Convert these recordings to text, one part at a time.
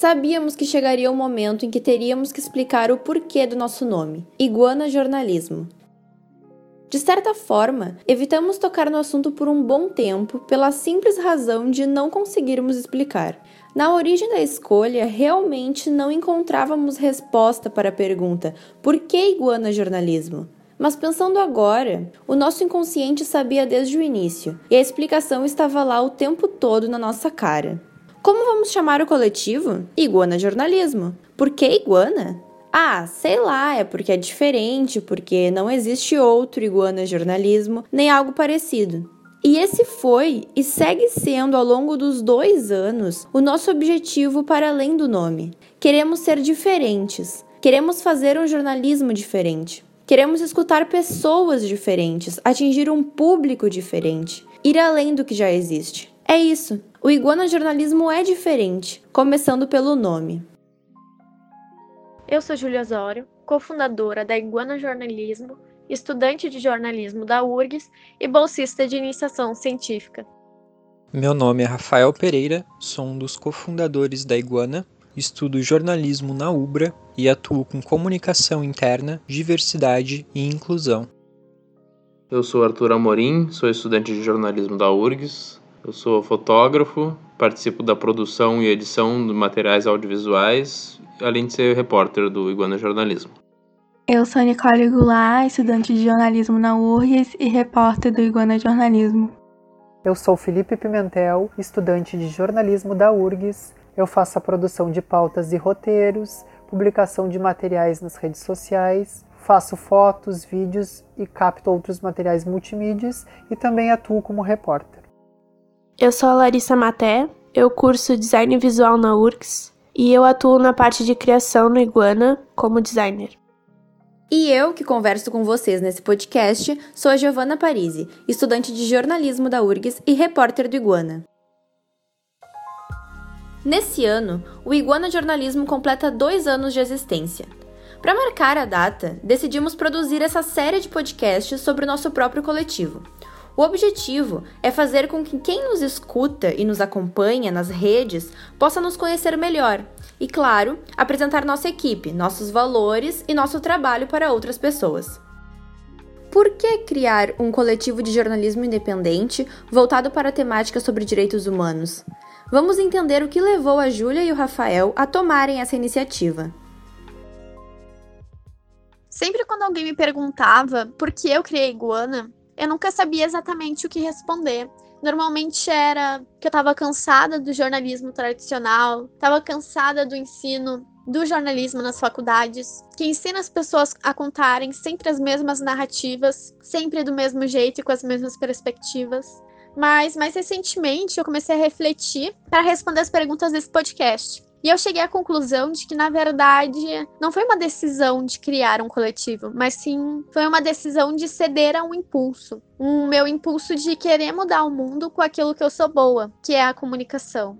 sabíamos que chegaria o momento em que teríamos que explicar o porquê do nosso nome, Iguana Jornalismo. De certa forma, evitamos tocar no assunto por um bom tempo pela simples razão de não conseguirmos explicar. Na origem da escolha, realmente não encontrávamos resposta para a pergunta: por que iguana jornalismo? Mas pensando agora, o nosso inconsciente sabia desde o início, e a explicação estava lá o tempo todo na nossa cara. Como vamos chamar o coletivo? Iguana Jornalismo. Por que iguana? Ah, sei lá, é porque é diferente, porque não existe outro iguana jornalismo, nem algo parecido. E esse foi e segue sendo ao longo dos dois anos o nosso objetivo para além do nome. Queremos ser diferentes, queremos fazer um jornalismo diferente, queremos escutar pessoas diferentes, atingir um público diferente, ir além do que já existe. É isso. O iguana jornalismo é diferente, começando pelo nome. Eu sou Júlia Osório, cofundadora da Iguana Jornalismo, estudante de jornalismo da URGS e bolsista de iniciação científica. Meu nome é Rafael Pereira, sou um dos cofundadores da Iguana, estudo jornalismo na UBRA e atuo com comunicação interna, diversidade e inclusão. Eu sou Arthur Amorim, sou estudante de jornalismo da URGS, eu sou fotógrafo, participo da produção e edição de materiais audiovisuais além de ser repórter do Iguana Jornalismo. Eu sou Nicole Goulart, estudante de jornalismo na URGS e repórter do Iguana Jornalismo. Eu sou Felipe Pimentel, estudante de jornalismo da URGS. Eu faço a produção de pautas e roteiros, publicação de materiais nas redes sociais, faço fotos, vídeos e capto outros materiais multimídias e também atuo como repórter. Eu sou a Larissa Maté, eu curso design visual na URGS e eu atuo na parte de criação no Iguana como designer. E eu, que converso com vocês nesse podcast, sou a Giovana Parisi, estudante de jornalismo da URGS e repórter do Iguana. Nesse ano, o Iguana Jornalismo completa dois anos de existência. Para marcar a data, decidimos produzir essa série de podcasts sobre o nosso próprio coletivo, o objetivo é fazer com que quem nos escuta e nos acompanha nas redes possa nos conhecer melhor e, claro, apresentar nossa equipe, nossos valores e nosso trabalho para outras pessoas. Por que criar um coletivo de jornalismo independente voltado para a temática sobre direitos humanos? Vamos entender o que levou a Júlia e o Rafael a tomarem essa iniciativa. Sempre quando alguém me perguntava por que eu criei Iguana, eu nunca sabia exatamente o que responder. Normalmente era que eu estava cansada do jornalismo tradicional, estava cansada do ensino do jornalismo nas faculdades, que ensina as pessoas a contarem sempre as mesmas narrativas, sempre do mesmo jeito e com as mesmas perspectivas. Mas mais recentemente eu comecei a refletir para responder as perguntas desse podcast. E eu cheguei à conclusão de que, na verdade, não foi uma decisão de criar um coletivo, mas sim foi uma decisão de ceder a um impulso. Um meu impulso de querer mudar o mundo com aquilo que eu sou boa, que é a comunicação.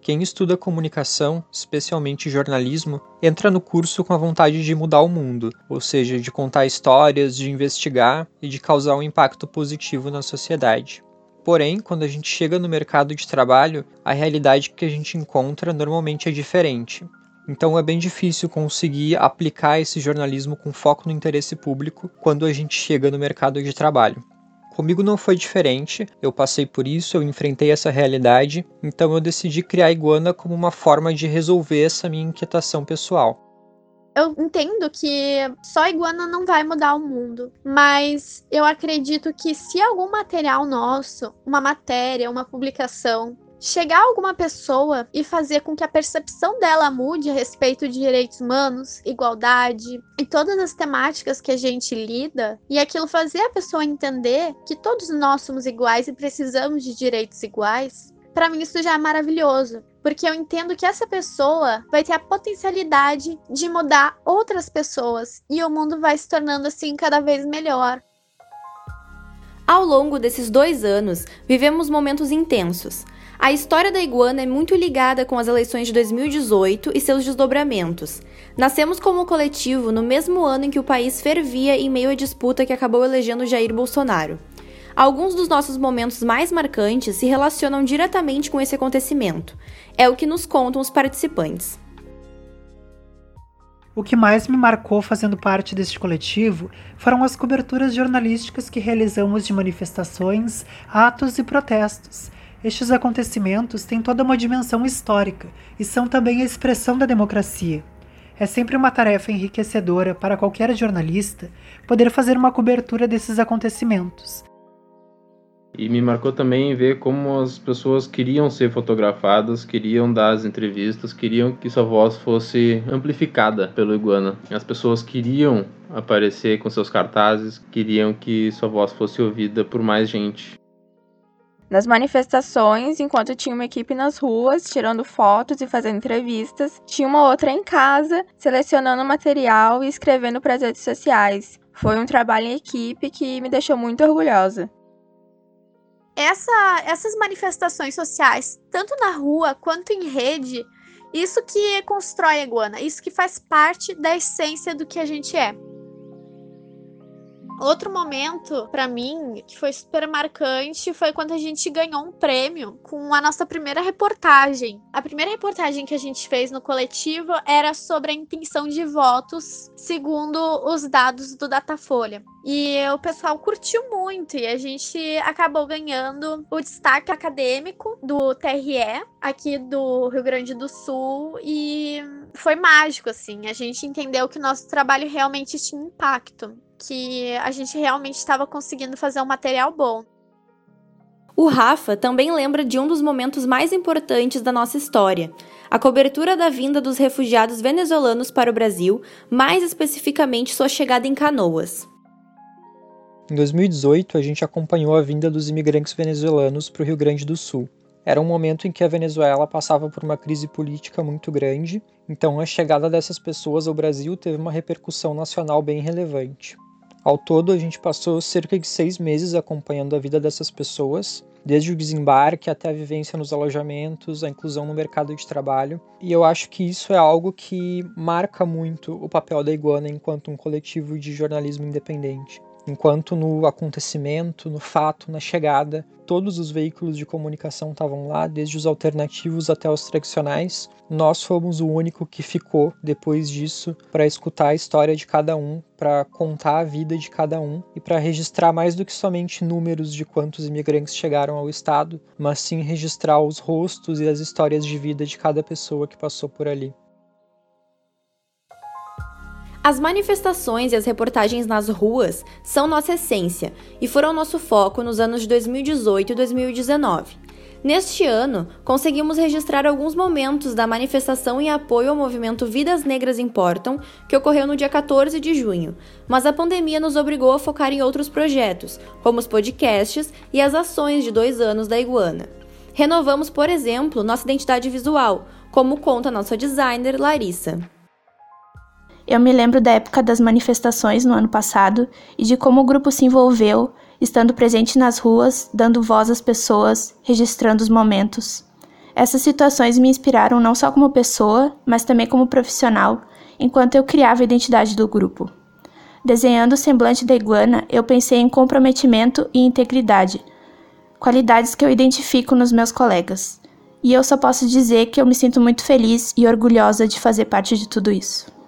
Quem estuda comunicação, especialmente jornalismo, entra no curso com a vontade de mudar o mundo, ou seja, de contar histórias, de investigar e de causar um impacto positivo na sociedade. Porém, quando a gente chega no mercado de trabalho, a realidade que a gente encontra normalmente é diferente. Então é bem difícil conseguir aplicar esse jornalismo com foco no interesse público quando a gente chega no mercado de trabalho. Comigo não foi diferente, eu passei por isso, eu enfrentei essa realidade, então eu decidi criar a Iguana como uma forma de resolver essa minha inquietação pessoal eu entendo que só iguana não vai mudar o mundo, mas eu acredito que se algum material nosso, uma matéria, uma publicação, chegar a alguma pessoa e fazer com que a percepção dela mude a respeito de direitos humanos, igualdade e todas as temáticas que a gente lida, e aquilo fazer a pessoa entender que todos nós somos iguais e precisamos de direitos iguais, para mim isso já é maravilhoso, porque eu entendo que essa pessoa vai ter a potencialidade de mudar outras pessoas e o mundo vai se tornando assim cada vez melhor. Ao longo desses dois anos, vivemos momentos intensos. A história da iguana é muito ligada com as eleições de 2018 e seus desdobramentos. Nascemos como coletivo no mesmo ano em que o país fervia em meio à disputa que acabou elegendo Jair Bolsonaro. Alguns dos nossos momentos mais marcantes se relacionam diretamente com esse acontecimento. É o que nos contam os participantes. O que mais me marcou fazendo parte deste coletivo foram as coberturas jornalísticas que realizamos de manifestações, atos e protestos. Estes acontecimentos têm toda uma dimensão histórica e são também a expressão da democracia. É sempre uma tarefa enriquecedora para qualquer jornalista poder fazer uma cobertura desses acontecimentos, e me marcou também ver como as pessoas queriam ser fotografadas, queriam dar as entrevistas, queriam que sua voz fosse amplificada pelo Iguana. As pessoas queriam aparecer com seus cartazes, queriam que sua voz fosse ouvida por mais gente. Nas manifestações, enquanto tinha uma equipe nas ruas, tirando fotos e fazendo entrevistas, tinha uma outra em casa, selecionando material e escrevendo para as redes sociais. Foi um trabalho em equipe que me deixou muito orgulhosa essa, essas manifestações sociais, tanto na rua quanto em rede, isso que constrói a Iguana, isso que faz parte da essência do que a gente é. Outro momento para mim que foi super marcante foi quando a gente ganhou um prêmio com a nossa primeira reportagem. A primeira reportagem que a gente fez no coletivo era sobre a intenção de votos segundo os dados do Datafolha. E o pessoal curtiu muito e a gente acabou ganhando o destaque acadêmico do TRE aqui do Rio Grande do Sul e foi mágico assim. A gente entendeu que o nosso trabalho realmente tinha impacto que a gente realmente estava conseguindo fazer um material bom. O Rafa também lembra de um dos momentos mais importantes da nossa história, a cobertura da vinda dos refugiados venezuelanos para o Brasil, mais especificamente sua chegada em Canoas. Em 2018, a gente acompanhou a vinda dos imigrantes venezuelanos para o Rio Grande do Sul. Era um momento em que a Venezuela passava por uma crise política muito grande, então a chegada dessas pessoas ao Brasil teve uma repercussão nacional bem relevante. Ao todo, a gente passou cerca de seis meses acompanhando a vida dessas pessoas, desde o desembarque até a vivência nos alojamentos, a inclusão no mercado de trabalho. E eu acho que isso é algo que marca muito o papel da Iguana enquanto um coletivo de jornalismo independente. Enquanto no acontecimento, no fato, na chegada, todos os veículos de comunicação estavam lá, desde os alternativos até os tradicionais, nós fomos o único que ficou depois disso para escutar a história de cada um, para contar a vida de cada um e para registrar mais do que somente números de quantos imigrantes chegaram ao estado, mas sim registrar os rostos e as histórias de vida de cada pessoa que passou por ali. As manifestações e as reportagens nas ruas são nossa essência e foram nosso foco nos anos de 2018 e 2019. Neste ano, conseguimos registrar alguns momentos da manifestação em apoio ao movimento Vidas Negras Importam, que ocorreu no dia 14 de junho, mas a pandemia nos obrigou a focar em outros projetos, como os podcasts e as ações de dois anos da Iguana. Renovamos, por exemplo, nossa identidade visual, como conta nossa designer Larissa. Eu me lembro da época das manifestações no ano passado e de como o grupo se envolveu, estando presente nas ruas, dando voz às pessoas, registrando os momentos. Essas situações me inspiraram não só como pessoa, mas também como profissional, enquanto eu criava a identidade do grupo. Desenhando o semblante da iguana, eu pensei em comprometimento e integridade, qualidades que eu identifico nos meus colegas. E eu só posso dizer que eu me sinto muito feliz e orgulhosa de fazer parte de tudo isso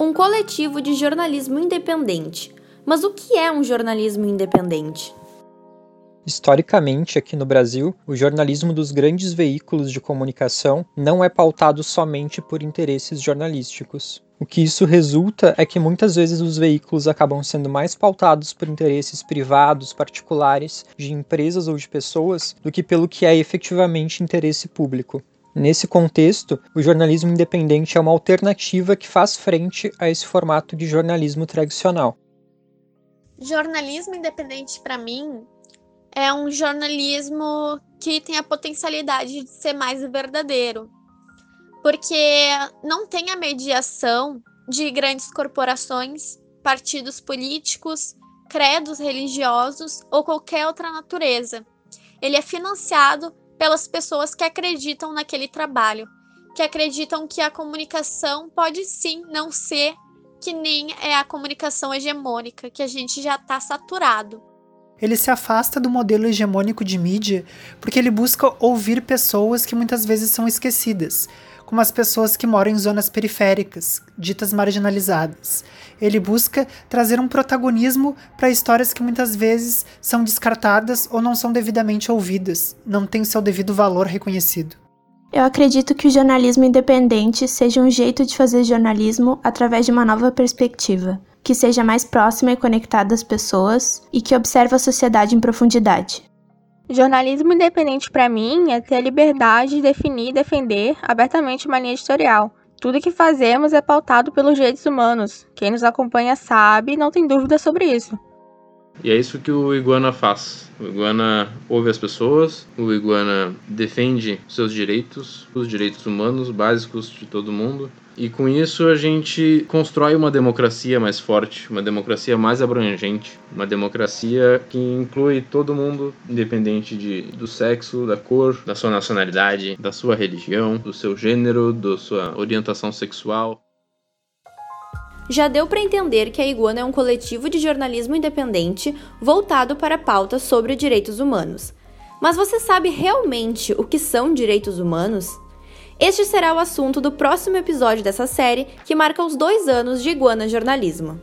um coletivo de jornalismo independente. Mas o que é um jornalismo independente? Historicamente, aqui no Brasil, o jornalismo dos grandes veículos de comunicação não é pautado somente por interesses jornalísticos. O que isso resulta é que muitas vezes os veículos acabam sendo mais pautados por interesses privados, particulares, de empresas ou de pessoas, do que pelo que é efetivamente interesse público. Nesse contexto, o jornalismo independente é uma alternativa que faz frente a esse formato de jornalismo tradicional. Jornalismo independente, para mim, é um jornalismo que tem a potencialidade de ser mais verdadeiro, porque não tem a mediação de grandes corporações, partidos políticos, credos religiosos ou qualquer outra natureza. Ele é financiado pelas pessoas que acreditam naquele trabalho, que acreditam que a comunicação pode sim não ser que nem é a comunicação hegemônica, que a gente já está saturado. ele se afasta do modelo hegemônico de mídia porque ele busca ouvir pessoas que muitas vezes são esquecidas, como as pessoas que moram em zonas periféricas, ditas marginalizadas. Ele busca trazer um protagonismo para histórias que muitas vezes são descartadas ou não são devidamente ouvidas, não têm seu devido valor reconhecido. Eu acredito que o jornalismo independente seja um jeito de fazer jornalismo através de uma nova perspectiva que seja mais próxima e conectada às pessoas e que observe a sociedade em profundidade. Jornalismo independente para mim é ter a liberdade de definir e defender abertamente uma linha editorial. Tudo que fazemos é pautado pelos direitos humanos. Quem nos acompanha sabe e não tem dúvida sobre isso. E é isso que o Iguana faz. O Iguana ouve as pessoas, o Iguana defende seus direitos, os direitos humanos básicos de todo mundo. E com isso a gente constrói uma democracia mais forte, uma democracia mais abrangente, uma democracia que inclui todo mundo, independente de, do sexo, da cor, da sua nacionalidade, da sua religião, do seu gênero, da sua orientação sexual já deu para entender que a Iguana é um coletivo de jornalismo independente voltado para pautas sobre direitos humanos. Mas você sabe realmente o que são direitos humanos? Este será o assunto do próximo episódio dessa série, que marca os dois anos de Iguana Jornalismo.